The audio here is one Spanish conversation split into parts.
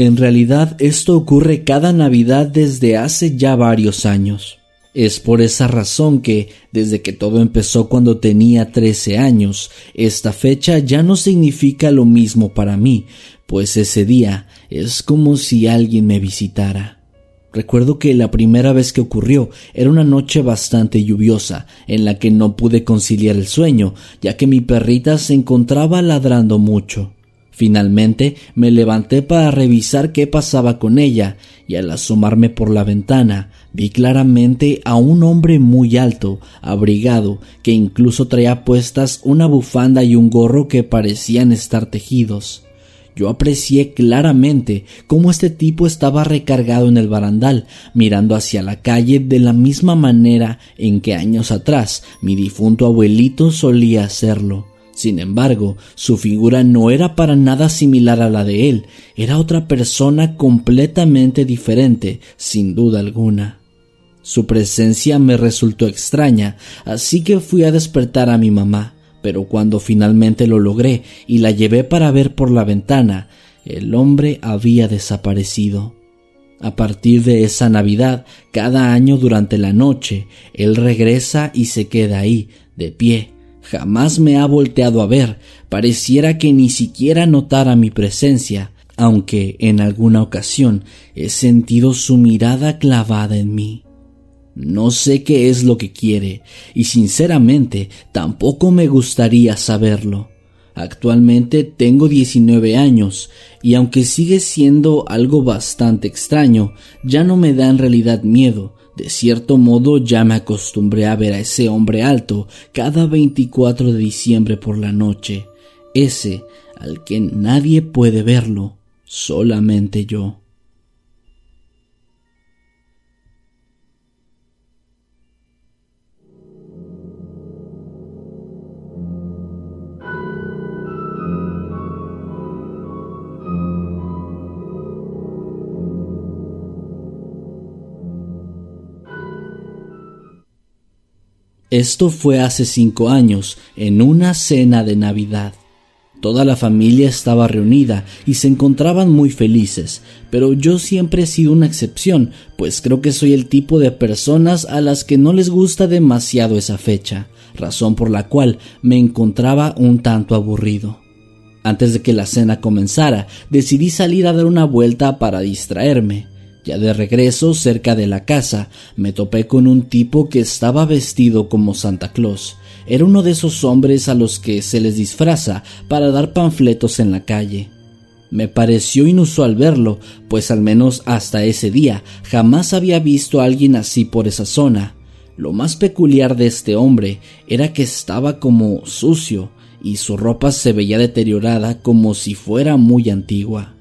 En realidad esto ocurre cada Navidad desde hace ya varios años. Es por esa razón que, desde que todo empezó cuando tenía 13 años, esta fecha ya no significa lo mismo para mí, pues ese día es como si alguien me visitara. Recuerdo que la primera vez que ocurrió era una noche bastante lluviosa, en la que no pude conciliar el sueño, ya que mi perrita se encontraba ladrando mucho. Finalmente me levanté para revisar qué pasaba con ella, y al asomarme por la ventana vi claramente a un hombre muy alto, abrigado, que incluso traía puestas una bufanda y un gorro que parecían estar tejidos. Yo aprecié claramente cómo este tipo estaba recargado en el barandal, mirando hacia la calle de la misma manera en que años atrás mi difunto abuelito solía hacerlo. Sin embargo, su figura no era para nada similar a la de él, era otra persona completamente diferente, sin duda alguna. Su presencia me resultó extraña, así que fui a despertar a mi mamá, pero cuando finalmente lo logré y la llevé para ver por la ventana, el hombre había desaparecido. A partir de esa Navidad, cada año durante la noche, él regresa y se queda ahí, de pie, Jamás me ha volteado a ver, pareciera que ni siquiera notara mi presencia, aunque en alguna ocasión he sentido su mirada clavada en mí. No sé qué es lo que quiere, y sinceramente tampoco me gustaría saberlo. Actualmente tengo 19 años, y aunque sigue siendo algo bastante extraño, ya no me da en realidad miedo, de cierto modo ya me acostumbré a ver a ese hombre alto cada 24 de diciembre por la noche, ese al que nadie puede verlo, solamente yo. Esto fue hace cinco años, en una cena de Navidad. Toda la familia estaba reunida y se encontraban muy felices, pero yo siempre he sido una excepción, pues creo que soy el tipo de personas a las que no les gusta demasiado esa fecha, razón por la cual me encontraba un tanto aburrido. Antes de que la cena comenzara, decidí salir a dar una vuelta para distraerme. Ya de regreso cerca de la casa, me topé con un tipo que estaba vestido como Santa Claus. Era uno de esos hombres a los que se les disfraza para dar panfletos en la calle. Me pareció inusual verlo, pues al menos hasta ese día jamás había visto a alguien así por esa zona. Lo más peculiar de este hombre era que estaba como sucio y su ropa se veía deteriorada como si fuera muy antigua.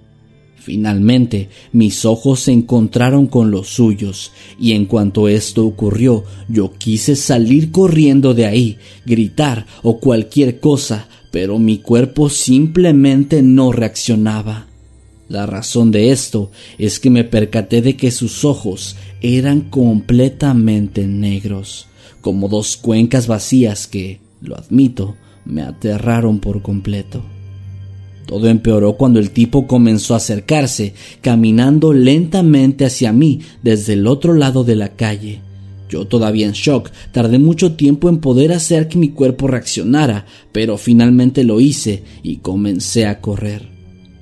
Finalmente, mis ojos se encontraron con los suyos, y en cuanto esto ocurrió, yo quise salir corriendo de ahí, gritar o cualquier cosa, pero mi cuerpo simplemente no reaccionaba. La razón de esto es que me percaté de que sus ojos eran completamente negros, como dos cuencas vacías que, Lo admito, me aterraron por completo. Todo empeoró cuando el tipo comenzó a acercarse, caminando lentamente hacia mí desde el otro lado de la calle. Yo todavía en shock, tardé mucho tiempo en poder hacer que mi cuerpo reaccionara, pero finalmente lo hice y comencé a correr.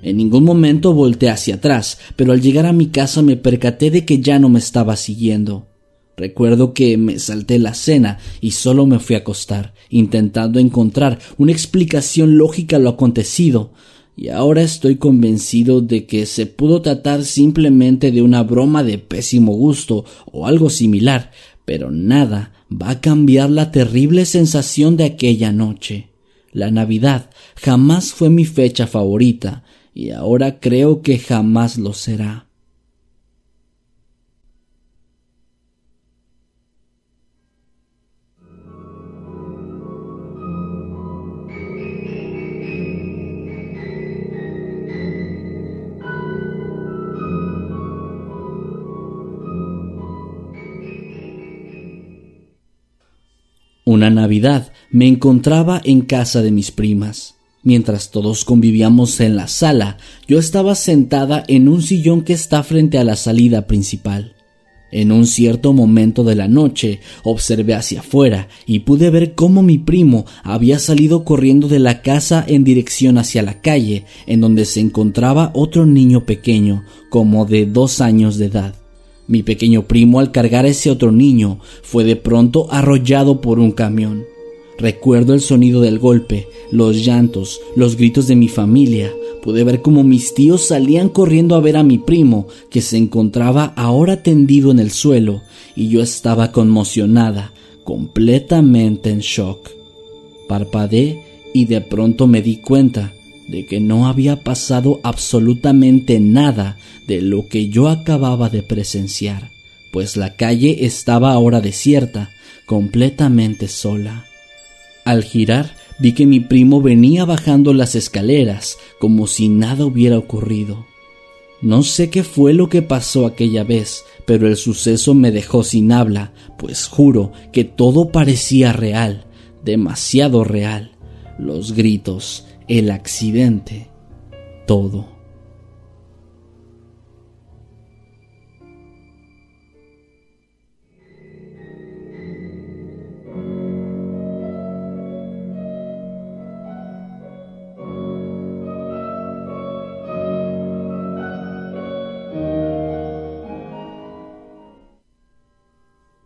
En ningún momento volteé hacia atrás, pero al llegar a mi casa me percaté de que ya no me estaba siguiendo. Recuerdo que me salté la cena y solo me fui a acostar, intentando encontrar una explicación lógica a lo acontecido, y ahora estoy convencido de que se pudo tratar simplemente de una broma de pésimo gusto o algo similar, pero nada va a cambiar la terrible sensación de aquella noche. La Navidad jamás fue mi fecha favorita, y ahora creo que jamás lo será. Una Navidad me encontraba en casa de mis primas. Mientras todos convivíamos en la sala, yo estaba sentada en un sillón que está frente a la salida principal. En un cierto momento de la noche observé hacia afuera y pude ver cómo mi primo había salido corriendo de la casa en dirección hacia la calle, en donde se encontraba otro niño pequeño, como de dos años de edad. Mi pequeño primo al cargar a ese otro niño fue de pronto arrollado por un camión. Recuerdo el sonido del golpe, los llantos, los gritos de mi familia. Pude ver cómo mis tíos salían corriendo a ver a mi primo, que se encontraba ahora tendido en el suelo, y yo estaba conmocionada, completamente en shock. Parpadeé y de pronto me di cuenta de que no había pasado absolutamente nada de lo que yo acababa de presenciar, pues la calle estaba ahora desierta, completamente sola. Al girar, vi que mi primo venía bajando las escaleras como si nada hubiera ocurrido. No sé qué fue lo que pasó aquella vez, pero el suceso me dejó sin habla, pues juro que todo parecía real, demasiado real. Los gritos, el accidente, todo.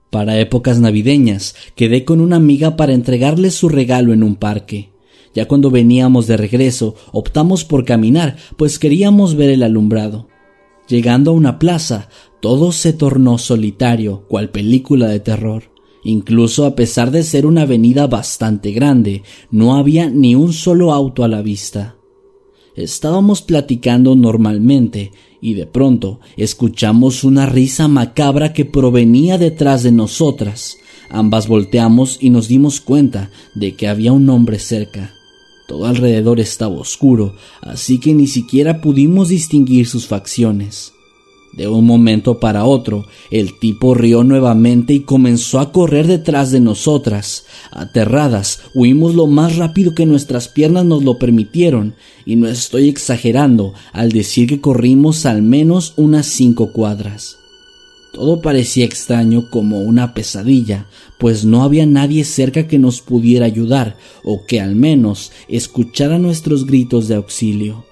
Para épocas navideñas quedé con una amiga para entregarle su regalo en un parque. Ya cuando veníamos de regreso, optamos por caminar, pues queríamos ver el alumbrado. Llegando a una plaza, todo se tornó solitario, cual película de terror. Incluso a pesar de ser una avenida bastante grande, no había ni un solo auto a la vista. Estábamos platicando normalmente y de pronto escuchamos una risa macabra que provenía detrás de nosotras. Ambas volteamos y nos dimos cuenta de que había un hombre cerca. Todo alrededor estaba oscuro, así que ni siquiera pudimos distinguir sus facciones. De un momento para otro, el tipo rió nuevamente y comenzó a correr detrás de nosotras. Aterradas, huimos lo más rápido que nuestras piernas nos lo permitieron, y no estoy exagerando al decir que corrimos al menos unas cinco cuadras. Todo parecía extraño como una pesadilla, pues no había nadie cerca que nos pudiera ayudar o que al menos escuchara nuestros gritos de auxilio.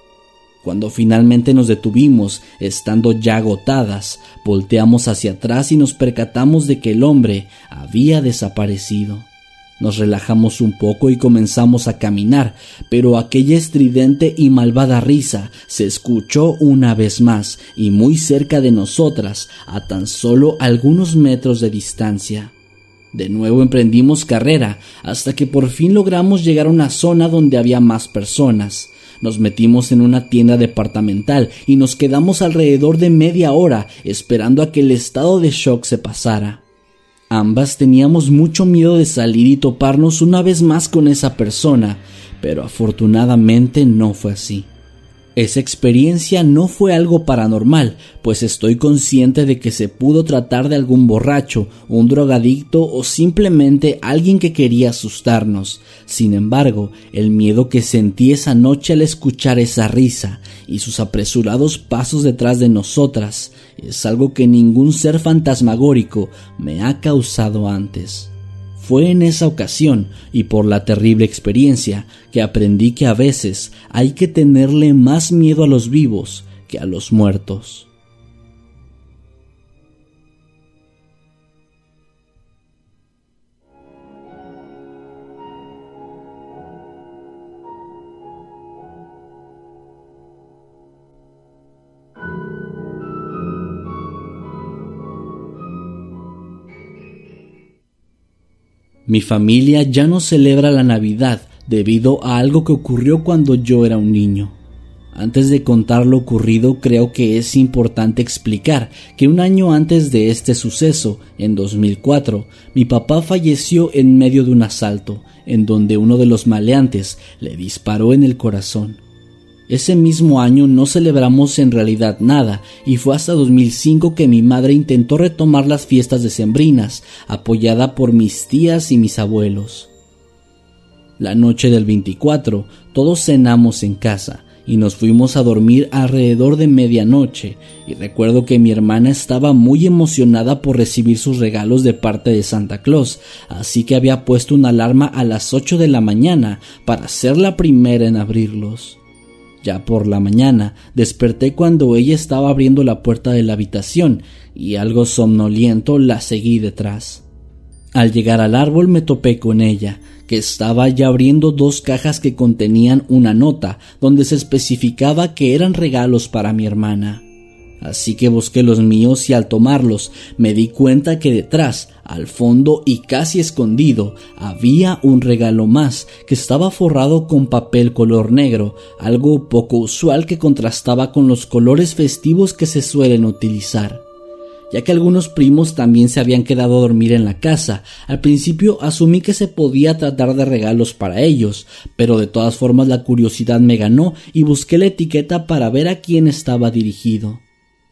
Cuando finalmente nos detuvimos, estando ya agotadas, volteamos hacia atrás y nos percatamos de que el hombre había desaparecido. Nos relajamos un poco y comenzamos a caminar, pero aquella estridente y malvada risa se escuchó una vez más y muy cerca de nosotras, a tan solo algunos metros de distancia. De nuevo emprendimos carrera hasta que por fin logramos llegar a una zona donde había más personas. Nos metimos en una tienda departamental y nos quedamos alrededor de media hora esperando a que el estado de shock se pasara. Ambas teníamos mucho miedo de salir y toparnos una vez más con esa persona, pero afortunadamente no fue así. Esa experiencia no fue algo paranormal, pues estoy consciente de que se pudo tratar de algún borracho, un drogadicto o simplemente alguien que quería asustarnos. Sin embargo, el miedo que sentí esa noche al escuchar esa risa y sus apresurados pasos detrás de nosotras es algo que ningún ser fantasmagórico me ha causado antes. Fue en esa ocasión y por la terrible experiencia que aprendí que a veces hay que tenerle más miedo a los vivos que a los muertos. Mi familia ya no celebra la Navidad debido a algo que ocurrió cuando yo era un niño. Antes de contar lo ocurrido, creo que es importante explicar que un año antes de este suceso, en 2004, mi papá falleció en medio de un asalto, en donde uno de los maleantes le disparó en el corazón. Ese mismo año no celebramos en realidad nada y fue hasta 2005 que mi madre intentó retomar las fiestas decembrinas, apoyada por mis tías y mis abuelos. La noche del 24 todos cenamos en casa y nos fuimos a dormir alrededor de medianoche y recuerdo que mi hermana estaba muy emocionada por recibir sus regalos de parte de Santa Claus, así que había puesto una alarma a las 8 de la mañana para ser la primera en abrirlos. Ya por la mañana desperté cuando ella estaba abriendo la puerta de la habitación y algo somnoliento la seguí detrás. Al llegar al árbol me topé con ella, que estaba ya abriendo dos cajas que contenían una nota donde se especificaba que eran regalos para mi hermana. Así que busqué los míos y al tomarlos me di cuenta que detrás, al fondo y casi escondido, había un regalo más que estaba forrado con papel color negro, algo poco usual que contrastaba con los colores festivos que se suelen utilizar. Ya que algunos primos también se habían quedado a dormir en la casa, al principio asumí que se podía tratar de regalos para ellos, pero de todas formas la curiosidad me ganó y busqué la etiqueta para ver a quién estaba dirigido.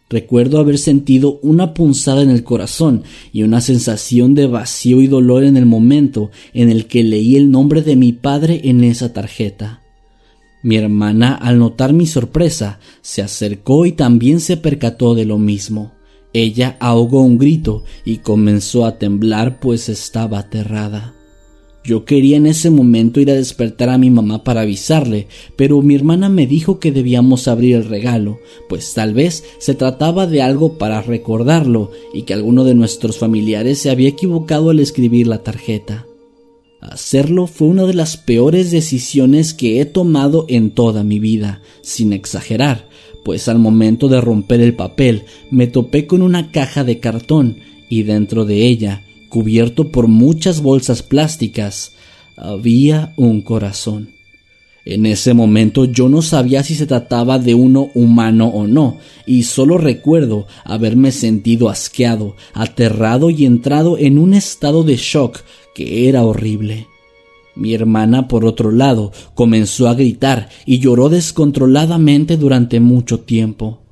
Recuerdo haber sentido una punzada en el corazón y una sensación de vacío y dolor en el momento en el que leí el nombre de mi padre en esa tarjeta. Mi hermana, al notar mi sorpresa, se acercó y también se percató de lo mismo. Ella ahogó un grito y comenzó a temblar pues estaba aterrada. Yo quería en ese momento ir a despertar a mi mamá para avisarle, pero mi hermana me dijo que debíamos abrir el regalo, pues tal vez se trataba de algo para recordarlo y que alguno de nuestros familiares se había equivocado al escribir la tarjeta. Hacerlo fue una de las peores decisiones que he tomado en toda mi vida, sin exagerar, pues al momento de romper el papel me topé con una caja de cartón y dentro de ella cubierto por muchas bolsas plásticas, había un corazón. En ese momento yo no sabía si se trataba de uno humano o no, y solo recuerdo haberme sentido asqueado, aterrado y entrado en un estado de shock que era horrible. Mi hermana, por otro lado, comenzó a gritar y lloró descontroladamente durante mucho tiempo.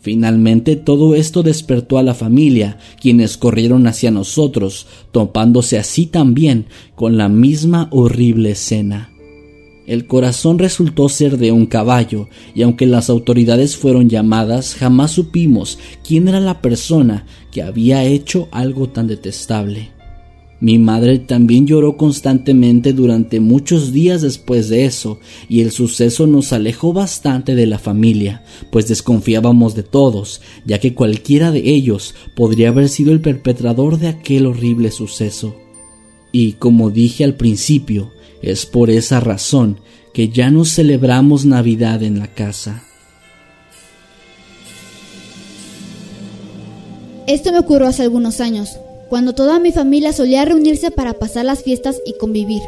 Finalmente todo esto despertó a la familia, quienes corrieron hacia nosotros, topándose así también con la misma horrible escena. El corazón resultó ser de un caballo, y aunque las autoridades fueron llamadas, jamás supimos quién era la persona que había hecho algo tan detestable. Mi madre también lloró constantemente durante muchos días después de eso, y el suceso nos alejó bastante de la familia, pues desconfiábamos de todos, ya que cualquiera de ellos podría haber sido el perpetrador de aquel horrible suceso. Y como dije al principio, es por esa razón que ya no celebramos Navidad en la casa. Esto me ocurrió hace algunos años cuando toda mi familia solía reunirse para pasar las fiestas y convivir.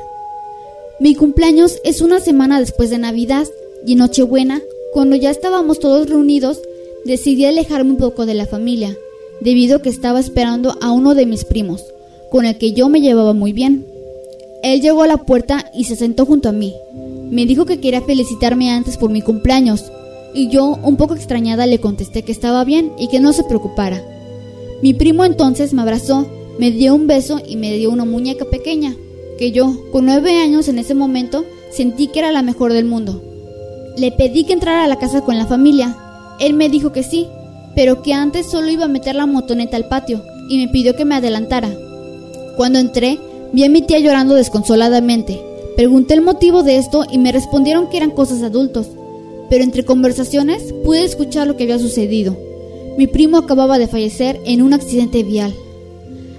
Mi cumpleaños es una semana después de Navidad y en Nochebuena, cuando ya estábamos todos reunidos, decidí alejarme un poco de la familia, debido a que estaba esperando a uno de mis primos, con el que yo me llevaba muy bien. Él llegó a la puerta y se sentó junto a mí. Me dijo que quería felicitarme antes por mi cumpleaños. y yo, un poco extrañada, le contesté que estaba bien y que no se preocupara. Mi primo entonces me abrazó, me dio un beso y me dio una muñeca pequeña, que yo, con nueve años en ese momento, sentí que era la mejor del mundo. Le pedí que entrara a la casa con la familia. Él me dijo que sí, pero que antes solo iba a meter la motoneta al patio y me pidió que me adelantara. Cuando entré, vi a mi tía llorando desconsoladamente. Pregunté el motivo de esto y me respondieron que eran cosas adultos, pero entre conversaciones pude escuchar lo que había sucedido. Mi primo acababa de fallecer en un accidente vial.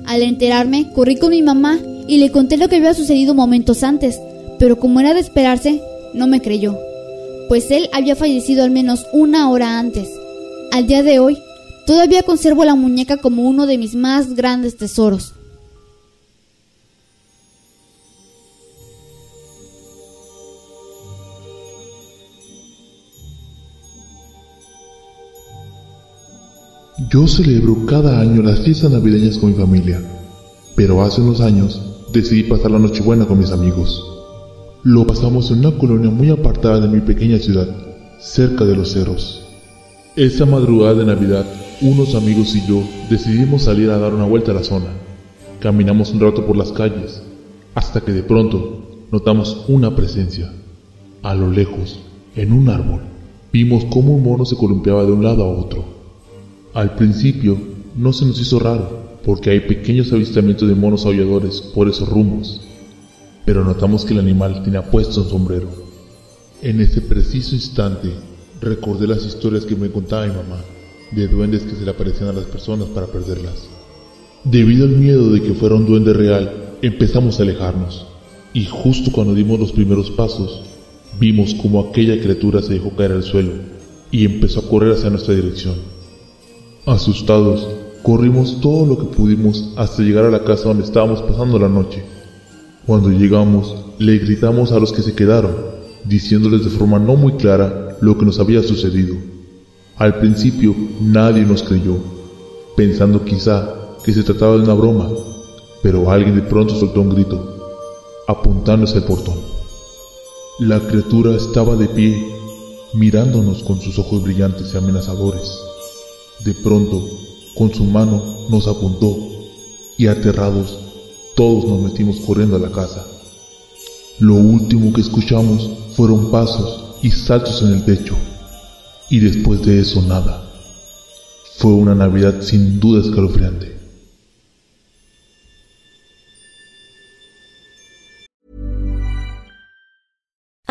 Al enterarme, corrí con mi mamá y le conté lo que había sucedido momentos antes, pero como era de esperarse, no me creyó, pues él había fallecido al menos una hora antes. Al día de hoy, todavía conservo la muñeca como uno de mis más grandes tesoros. Yo celebro cada año las fiestas navideñas con mi familia, pero hace unos años decidí pasar la Nochebuena con mis amigos. Lo pasamos en una colonia muy apartada de mi pequeña ciudad, cerca de los cerros. Esa madrugada de Navidad, unos amigos y yo decidimos salir a dar una vuelta a la zona. Caminamos un rato por las calles, hasta que de pronto notamos una presencia. A lo lejos, en un árbol, vimos cómo un mono se columpiaba de un lado a otro. Al principio no se nos hizo raro, porque hay pequeños avistamientos de monos aulladores por esos rumbos, pero notamos que el animal tenía puesto un sombrero. En ese preciso instante recordé las historias que me contaba mi mamá, de duendes que se le aparecían a las personas para perderlas. Debido al miedo de que fuera un duende real, empezamos a alejarnos, y justo cuando dimos los primeros pasos, vimos como aquella criatura se dejó caer al suelo y empezó a correr hacia nuestra dirección. Asustados, corrimos todo lo que pudimos hasta llegar a la casa donde estábamos pasando la noche. Cuando llegamos, le gritamos a los que se quedaron, diciéndoles de forma no muy clara lo que nos había sucedido. Al principio nadie nos creyó, pensando quizá que se trataba de una broma, pero alguien de pronto soltó un grito, apuntándose al portón. La criatura estaba de pie, mirándonos con sus ojos brillantes y amenazadores. De pronto, con su mano nos apuntó y aterrados, todos nos metimos corriendo a la casa. Lo último que escuchamos fueron pasos y saltos en el techo. Y después de eso nada. Fue una Navidad sin duda escalofriante.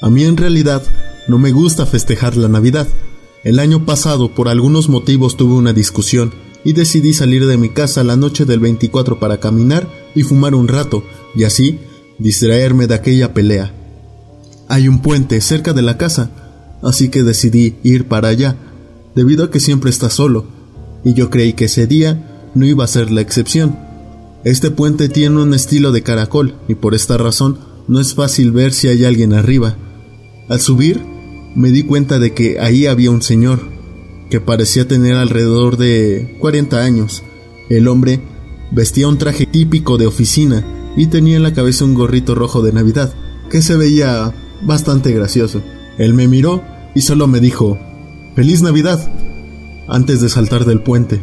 A mí en realidad no me gusta festejar la Navidad. El año pasado por algunos motivos tuve una discusión y decidí salir de mi casa la noche del 24 para caminar y fumar un rato y así distraerme de aquella pelea. Hay un puente cerca de la casa, así que decidí ir para allá, debido a que siempre está solo, y yo creí que ese día no iba a ser la excepción. Este puente tiene un estilo de caracol y por esta razón no es fácil ver si hay alguien arriba. Al subir, me di cuenta de que ahí había un señor, que parecía tener alrededor de 40 años. El hombre vestía un traje típico de oficina y tenía en la cabeza un gorrito rojo de Navidad, que se veía bastante gracioso. Él me miró y solo me dijo, Feliz Navidad, antes de saltar del puente.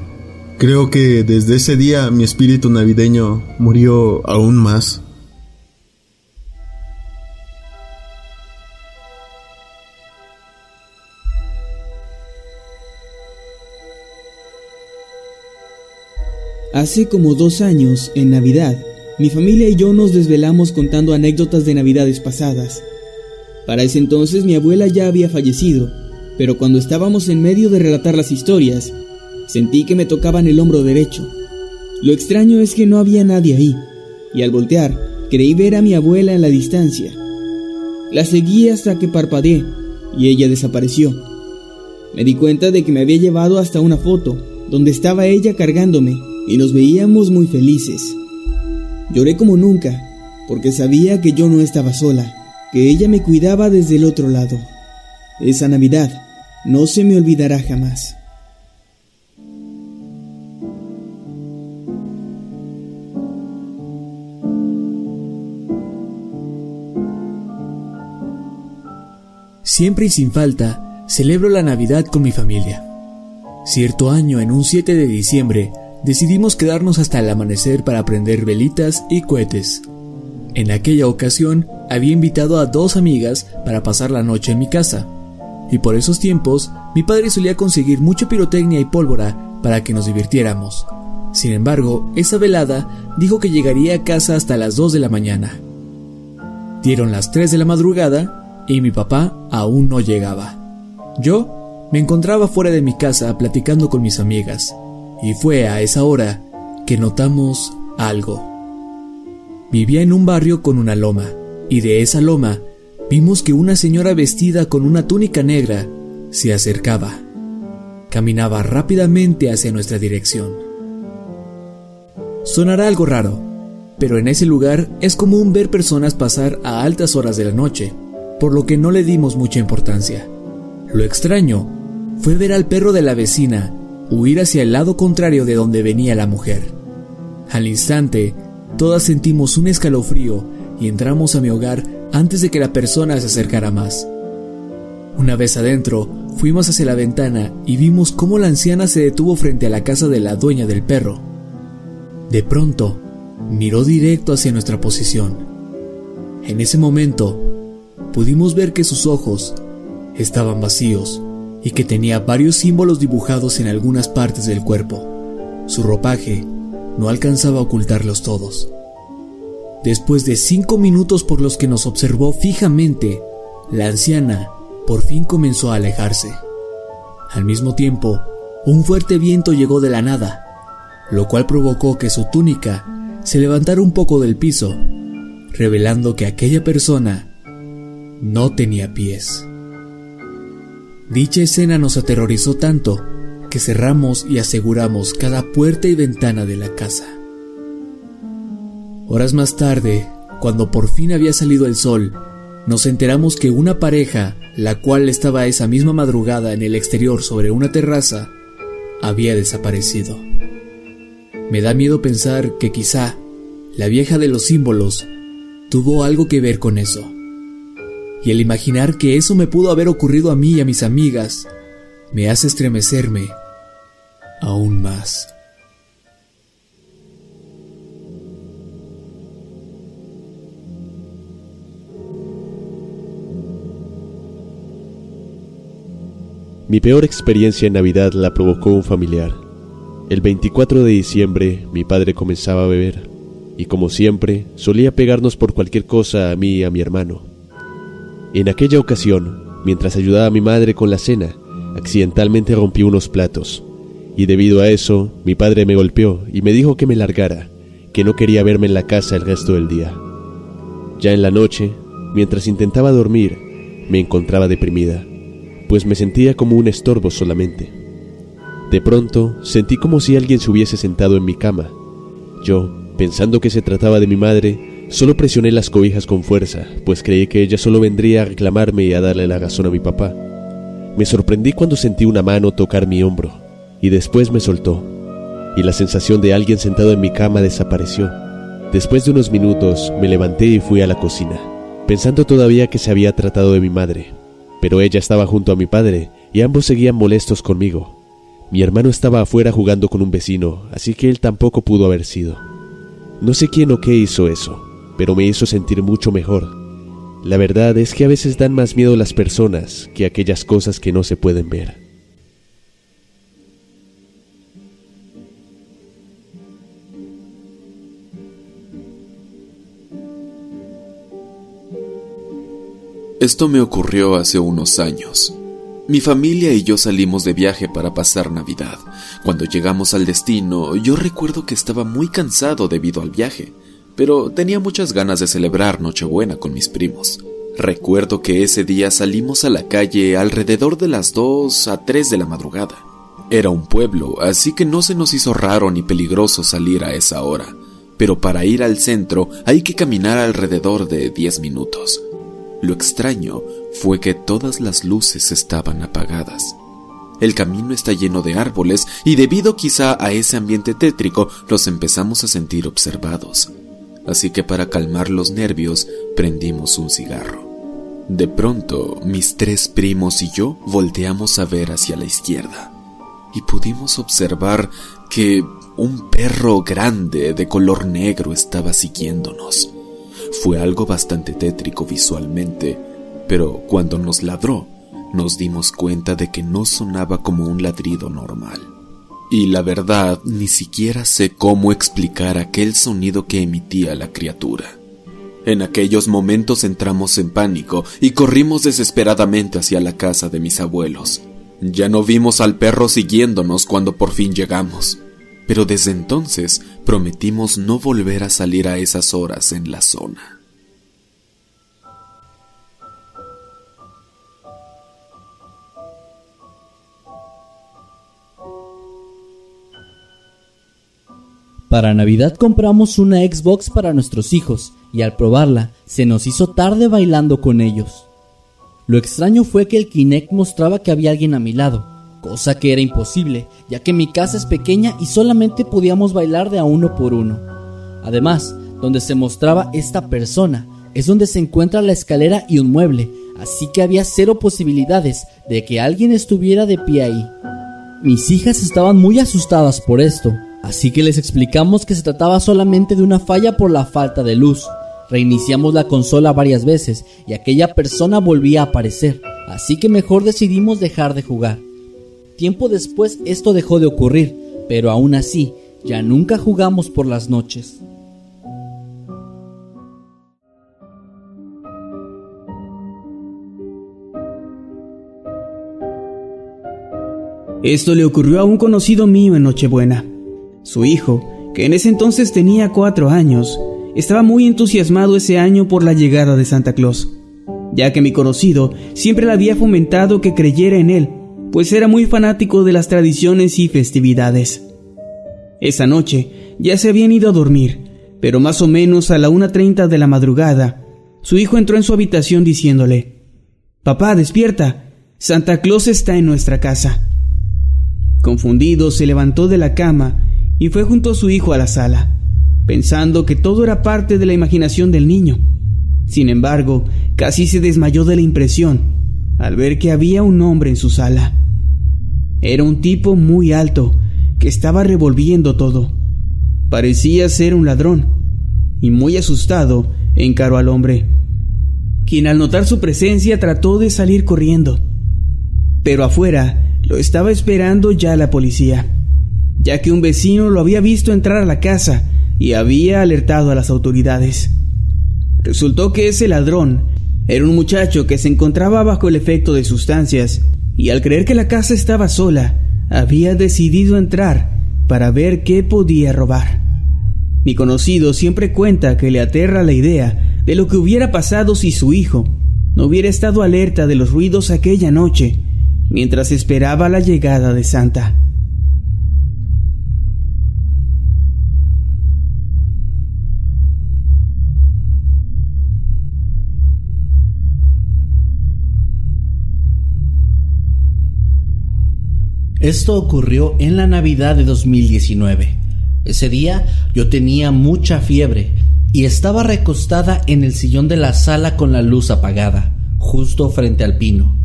Creo que desde ese día mi espíritu navideño murió aún más. Hace como dos años, en Navidad, mi familia y yo nos desvelamos contando anécdotas de Navidades pasadas. Para ese entonces mi abuela ya había fallecido, pero cuando estábamos en medio de relatar las historias, sentí que me tocaban el hombro derecho. Lo extraño es que no había nadie ahí, y al voltear, creí ver a mi abuela en la distancia. La seguí hasta que parpadeé, y ella desapareció. Me di cuenta de que me había llevado hasta una foto, donde estaba ella cargándome, y nos veíamos muy felices. Lloré como nunca, porque sabía que yo no estaba sola, que ella me cuidaba desde el otro lado. Esa Navidad no se me olvidará jamás. Siempre y sin falta, celebro la Navidad con mi familia. Cierto año, en un 7 de diciembre, decidimos quedarnos hasta el amanecer para prender velitas y cohetes. En aquella ocasión, había invitado a dos amigas para pasar la noche en mi casa, y por esos tiempos, mi padre solía conseguir mucha pirotecnia y pólvora para que nos divirtiéramos. Sin embargo, esa velada dijo que llegaría a casa hasta las 2 de la mañana. Dieron las 3 de la madrugada y mi papá aún no llegaba. Yo me encontraba fuera de mi casa platicando con mis amigas, y fue a esa hora que notamos algo. Vivía en un barrio con una loma, y de esa loma vimos que una señora vestida con una túnica negra se acercaba. Caminaba rápidamente hacia nuestra dirección. Sonará algo raro, pero en ese lugar es común ver personas pasar a altas horas de la noche, por lo que no le dimos mucha importancia. Lo extraño fue ver al perro de la vecina huir hacia el lado contrario de donde venía la mujer. Al instante, todas sentimos un escalofrío y entramos a mi hogar antes de que la persona se acercara más. Una vez adentro, fuimos hacia la ventana y vimos cómo la anciana se detuvo frente a la casa de la dueña del perro. De pronto, miró directo hacia nuestra posición. En ese momento, pudimos ver que sus ojos estaban vacíos y que tenía varios símbolos dibujados en algunas partes del cuerpo. Su ropaje no alcanzaba a ocultarlos todos. Después de cinco minutos por los que nos observó fijamente, la anciana por fin comenzó a alejarse. Al mismo tiempo, un fuerte viento llegó de la nada, lo cual provocó que su túnica se levantara un poco del piso, revelando que aquella persona no tenía pies. Dicha escena nos aterrorizó tanto que cerramos y aseguramos cada puerta y ventana de la casa. Horas más tarde, cuando por fin había salido el sol, nos enteramos que una pareja, la cual estaba esa misma madrugada en el exterior sobre una terraza, había desaparecido. Me da miedo pensar que quizá la vieja de los símbolos tuvo algo que ver con eso y el imaginar que eso me pudo haber ocurrido a mí y a mis amigas me hace estremecerme aún más. Mi peor experiencia en Navidad la provocó un familiar. El 24 de diciembre mi padre comenzaba a beber y como siempre solía pegarnos por cualquier cosa a mí y a mi hermano. En aquella ocasión, mientras ayudaba a mi madre con la cena, accidentalmente rompí unos platos, y debido a eso, mi padre me golpeó y me dijo que me largara, que no quería verme en la casa el resto del día. Ya en la noche, mientras intentaba dormir, me encontraba deprimida, pues me sentía como un estorbo solamente. De pronto, sentí como si alguien se hubiese sentado en mi cama. Yo, pensando que se trataba de mi madre, Solo presioné las cobijas con fuerza, pues creí que ella solo vendría a reclamarme y a darle la razón a mi papá. Me sorprendí cuando sentí una mano tocar mi hombro, y después me soltó, y la sensación de alguien sentado en mi cama desapareció. Después de unos minutos me levanté y fui a la cocina, pensando todavía que se había tratado de mi madre, pero ella estaba junto a mi padre y ambos seguían molestos conmigo. Mi hermano estaba afuera jugando con un vecino, así que él tampoco pudo haber sido. No sé quién o qué hizo eso, pero me hizo sentir mucho mejor. La verdad es que a veces dan más miedo las personas que aquellas cosas que no se pueden ver. Esto me ocurrió hace unos años. Mi familia y yo salimos de viaje para pasar Navidad. Cuando llegamos al destino, yo recuerdo que estaba muy cansado debido al viaje, pero tenía muchas ganas de celebrar Nochebuena con mis primos. Recuerdo que ese día salimos a la calle alrededor de las 2 a 3 de la madrugada. Era un pueblo, así que no se nos hizo raro ni peligroso salir a esa hora, pero para ir al centro hay que caminar alrededor de 10 minutos. Lo extraño fue que todas las luces estaban apagadas. El camino está lleno de árboles y debido quizá a ese ambiente tétrico nos empezamos a sentir observados. Así que para calmar los nervios prendimos un cigarro. De pronto mis tres primos y yo volteamos a ver hacia la izquierda y pudimos observar que un perro grande de color negro estaba siguiéndonos. Fue algo bastante tétrico visualmente, pero cuando nos ladró, nos dimos cuenta de que no sonaba como un ladrido normal. Y la verdad, ni siquiera sé cómo explicar aquel sonido que emitía la criatura. En aquellos momentos entramos en pánico y corrimos desesperadamente hacia la casa de mis abuelos. Ya no vimos al perro siguiéndonos cuando por fin llegamos, pero desde entonces prometimos no volver a salir a esas horas en la zona. Para Navidad compramos una Xbox para nuestros hijos y al probarla se nos hizo tarde bailando con ellos. Lo extraño fue que el Kinect mostraba que había alguien a mi lado, cosa que era imposible, ya que mi casa es pequeña y solamente podíamos bailar de a uno por uno. Además, donde se mostraba esta persona es donde se encuentra la escalera y un mueble, así que había cero posibilidades de que alguien estuviera de pie ahí. Mis hijas estaban muy asustadas por esto, así que les explicamos que se trataba solamente de una falla por la falta de luz, Reiniciamos la consola varias veces y aquella persona volvía a aparecer, así que mejor decidimos dejar de jugar. Tiempo después esto dejó de ocurrir, pero aún así, ya nunca jugamos por las noches. Esto le ocurrió a un conocido mío en Nochebuena. Su hijo, que en ese entonces tenía cuatro años, estaba muy entusiasmado ese año por la llegada de Santa Claus, ya que mi conocido siempre le había fomentado que creyera en él, pues era muy fanático de las tradiciones y festividades. Esa noche ya se habían ido a dormir, pero más o menos a la 1.30 de la madrugada, su hijo entró en su habitación diciéndole, Papá, despierta, Santa Claus está en nuestra casa. Confundido, se levantó de la cama y fue junto a su hijo a la sala pensando que todo era parte de la imaginación del niño. Sin embargo, casi se desmayó de la impresión al ver que había un hombre en su sala. Era un tipo muy alto que estaba revolviendo todo. Parecía ser un ladrón, y muy asustado encaró al hombre, quien al notar su presencia trató de salir corriendo. Pero afuera lo estaba esperando ya la policía, ya que un vecino lo había visto entrar a la casa y había alertado a las autoridades. Resultó que ese ladrón era un muchacho que se encontraba bajo el efecto de sustancias y al creer que la casa estaba sola, había decidido entrar para ver qué podía robar. Mi conocido siempre cuenta que le aterra la idea de lo que hubiera pasado si su hijo no hubiera estado alerta de los ruidos aquella noche mientras esperaba la llegada de Santa. Esto ocurrió en la Navidad de 2019. Ese día yo tenía mucha fiebre y estaba recostada en el sillón de la sala con la luz apagada, justo frente al pino.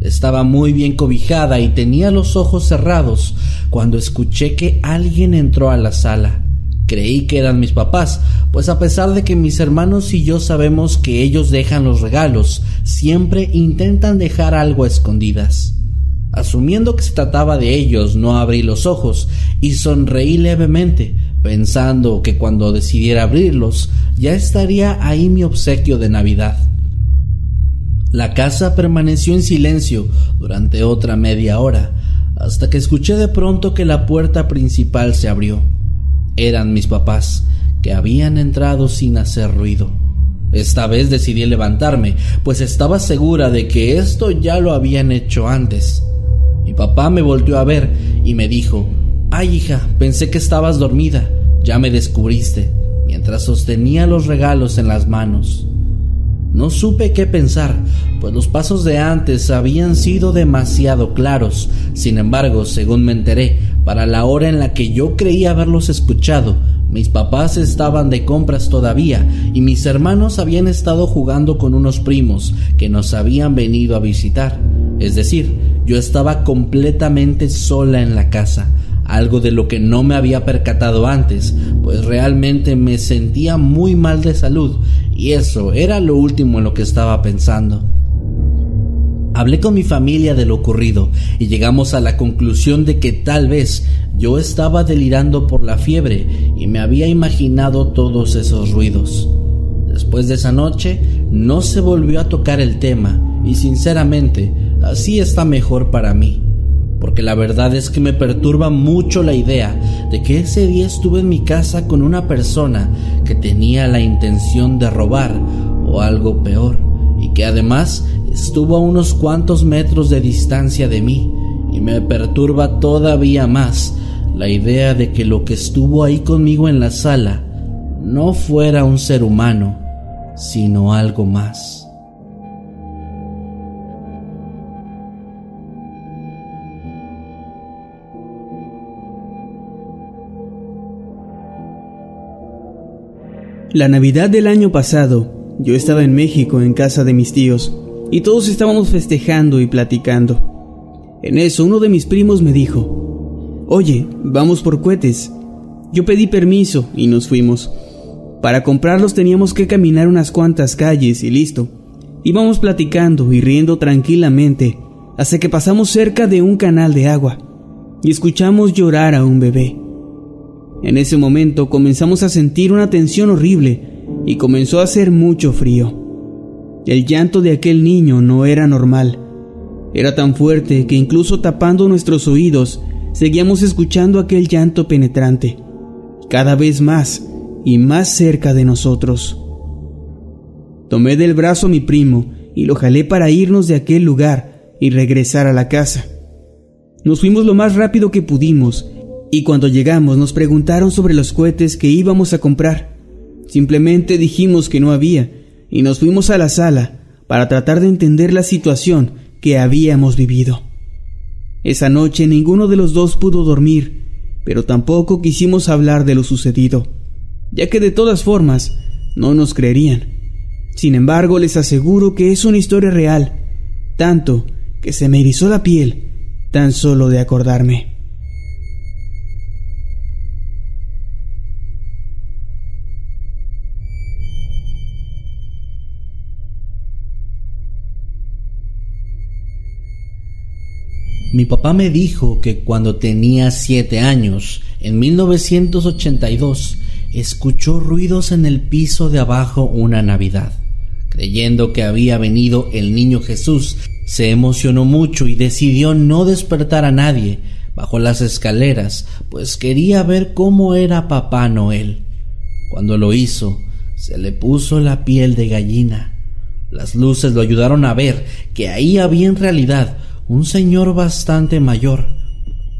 Estaba muy bien cobijada y tenía los ojos cerrados cuando escuché que alguien entró a la sala. Creí que eran mis papás, pues a pesar de que mis hermanos y yo sabemos que ellos dejan los regalos, siempre intentan dejar algo a escondidas. Asumiendo que se trataba de ellos, no abrí los ojos y sonreí levemente, pensando que cuando decidiera abrirlos ya estaría ahí mi obsequio de Navidad. La casa permaneció en silencio durante otra media hora, hasta que escuché de pronto que la puerta principal se abrió. Eran mis papás, que habían entrado sin hacer ruido. Esta vez decidí levantarme, pues estaba segura de que esto ya lo habían hecho antes. Mi papá me volteó a ver y me dijo, Ay hija, pensé que estabas dormida, ya me descubriste, mientras sostenía los regalos en las manos. No supe qué pensar, pues los pasos de antes habían sido demasiado claros. Sin embargo, según me enteré, para la hora en la que yo creía haberlos escuchado, mis papás estaban de compras todavía y mis hermanos habían estado jugando con unos primos que nos habían venido a visitar. Es decir, yo estaba completamente sola en la casa, algo de lo que no me había percatado antes, pues realmente me sentía muy mal de salud y eso era lo último en lo que estaba pensando. Hablé con mi familia de lo ocurrido y llegamos a la conclusión de que tal vez yo estaba delirando por la fiebre y me había imaginado todos esos ruidos. Después de esa noche no se volvió a tocar el tema y sinceramente así está mejor para mí, porque la verdad es que me perturba mucho la idea de que ese día estuve en mi casa con una persona que tenía la intención de robar o algo peor y que además estuvo a unos cuantos metros de distancia de mí y me perturba todavía más la idea de que lo que estuvo ahí conmigo en la sala no fuera un ser humano, sino algo más. La Navidad del año pasado, yo estaba en México en casa de mis tíos y todos estábamos festejando y platicando. En eso uno de mis primos me dijo, Oye, vamos por cohetes. Yo pedí permiso y nos fuimos. Para comprarlos teníamos que caminar unas cuantas calles y listo. Íbamos platicando y riendo tranquilamente hasta que pasamos cerca de un canal de agua y escuchamos llorar a un bebé. En ese momento comenzamos a sentir una tensión horrible y comenzó a hacer mucho frío. El llanto de aquel niño no era normal. Era tan fuerte que incluso tapando nuestros oídos seguíamos escuchando aquel llanto penetrante, cada vez más y más cerca de nosotros. Tomé del brazo a mi primo y lo jalé para irnos de aquel lugar y regresar a la casa. Nos fuimos lo más rápido que pudimos y cuando llegamos nos preguntaron sobre los cohetes que íbamos a comprar. Simplemente dijimos que no había y nos fuimos a la sala para tratar de entender la situación que habíamos vivido. Esa noche ninguno de los dos pudo dormir, pero tampoco quisimos hablar de lo sucedido, ya que de todas formas no nos creerían. Sin embargo, les aseguro que es una historia real, tanto que se me erizó la piel tan solo de acordarme. Mi papá me dijo que cuando tenía siete años, en 1982, escuchó ruidos en el piso de abajo una Navidad. Creyendo que había venido el niño Jesús, se emocionó mucho y decidió no despertar a nadie bajo las escaleras, pues quería ver cómo era Papá Noel. Cuando lo hizo, se le puso la piel de gallina. Las luces lo ayudaron a ver que ahí había en realidad un señor bastante mayor.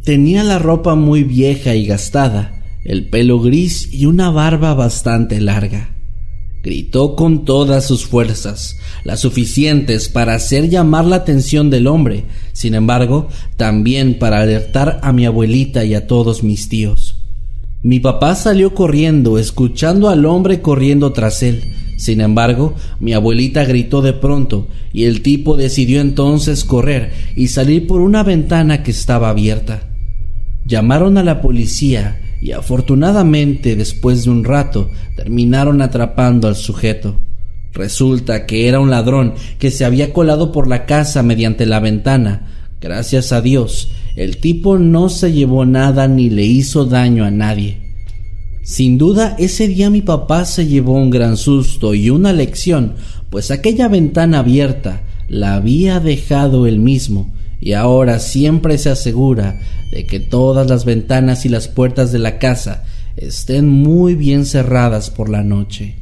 Tenía la ropa muy vieja y gastada, el pelo gris y una barba bastante larga. Gritó con todas sus fuerzas, las suficientes para hacer llamar la atención del hombre, sin embargo, también para alertar a mi abuelita y a todos mis tíos. Mi papá salió corriendo, escuchando al hombre corriendo tras él, sin embargo, mi abuelita gritó de pronto y el tipo decidió entonces correr y salir por una ventana que estaba abierta. Llamaron a la policía y afortunadamente después de un rato terminaron atrapando al sujeto. Resulta que era un ladrón que se había colado por la casa mediante la ventana. Gracias a Dios, el tipo no se llevó nada ni le hizo daño a nadie. Sin duda, ese día mi papá se llevó un gran susto y una lección, pues aquella ventana abierta la había dejado él mismo y ahora siempre se asegura de que todas las ventanas y las puertas de la casa estén muy bien cerradas por la noche.